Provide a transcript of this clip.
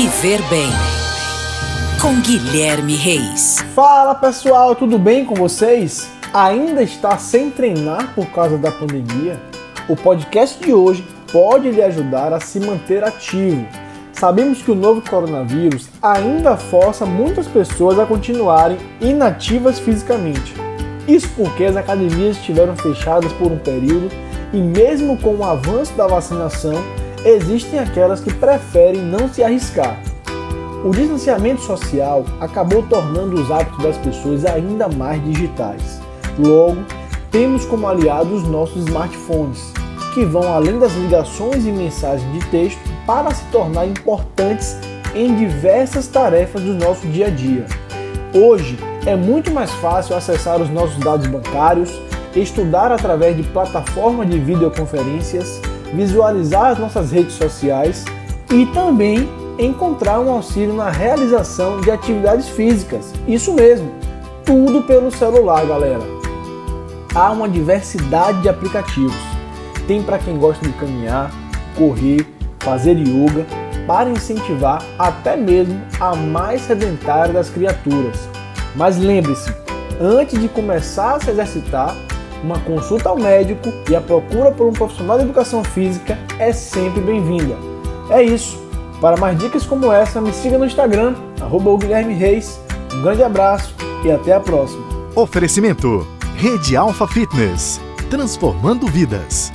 Viver Bem com Guilherme Reis. Fala pessoal, tudo bem com vocês? Ainda está sem treinar por causa da pandemia? O podcast de hoje pode lhe ajudar a se manter ativo. Sabemos que o novo coronavírus ainda força muitas pessoas a continuarem inativas fisicamente. Isso porque as academias estiveram fechadas por um período e, mesmo com o avanço da vacinação, existem aquelas que preferem não se arriscar. O distanciamento social acabou tornando os hábitos das pessoas ainda mais digitais. Logo, temos como aliados os nossos smartphones, que vão além das ligações e mensagens de texto para se tornar importantes em diversas tarefas do nosso dia a dia. Hoje é muito mais fácil acessar os nossos dados bancários, estudar através de plataformas de videoconferências, visualizar as nossas redes sociais e também encontrar um auxílio na realização de atividades físicas. Isso mesmo, tudo pelo celular, galera. Há uma diversidade de aplicativos. Tem para quem gosta de caminhar, correr, fazer yoga, para incentivar até mesmo a mais sedentária das criaturas. Mas lembre-se, antes de começar a se exercitar, uma consulta ao médico e a procura por um profissional de educação física é sempre bem-vinda. É isso. Para mais dicas como essa, me siga no Instagram, arroba Guilherme Reis. Um grande abraço e até a próxima. Oferecimento: Rede Alfa Fitness transformando vidas.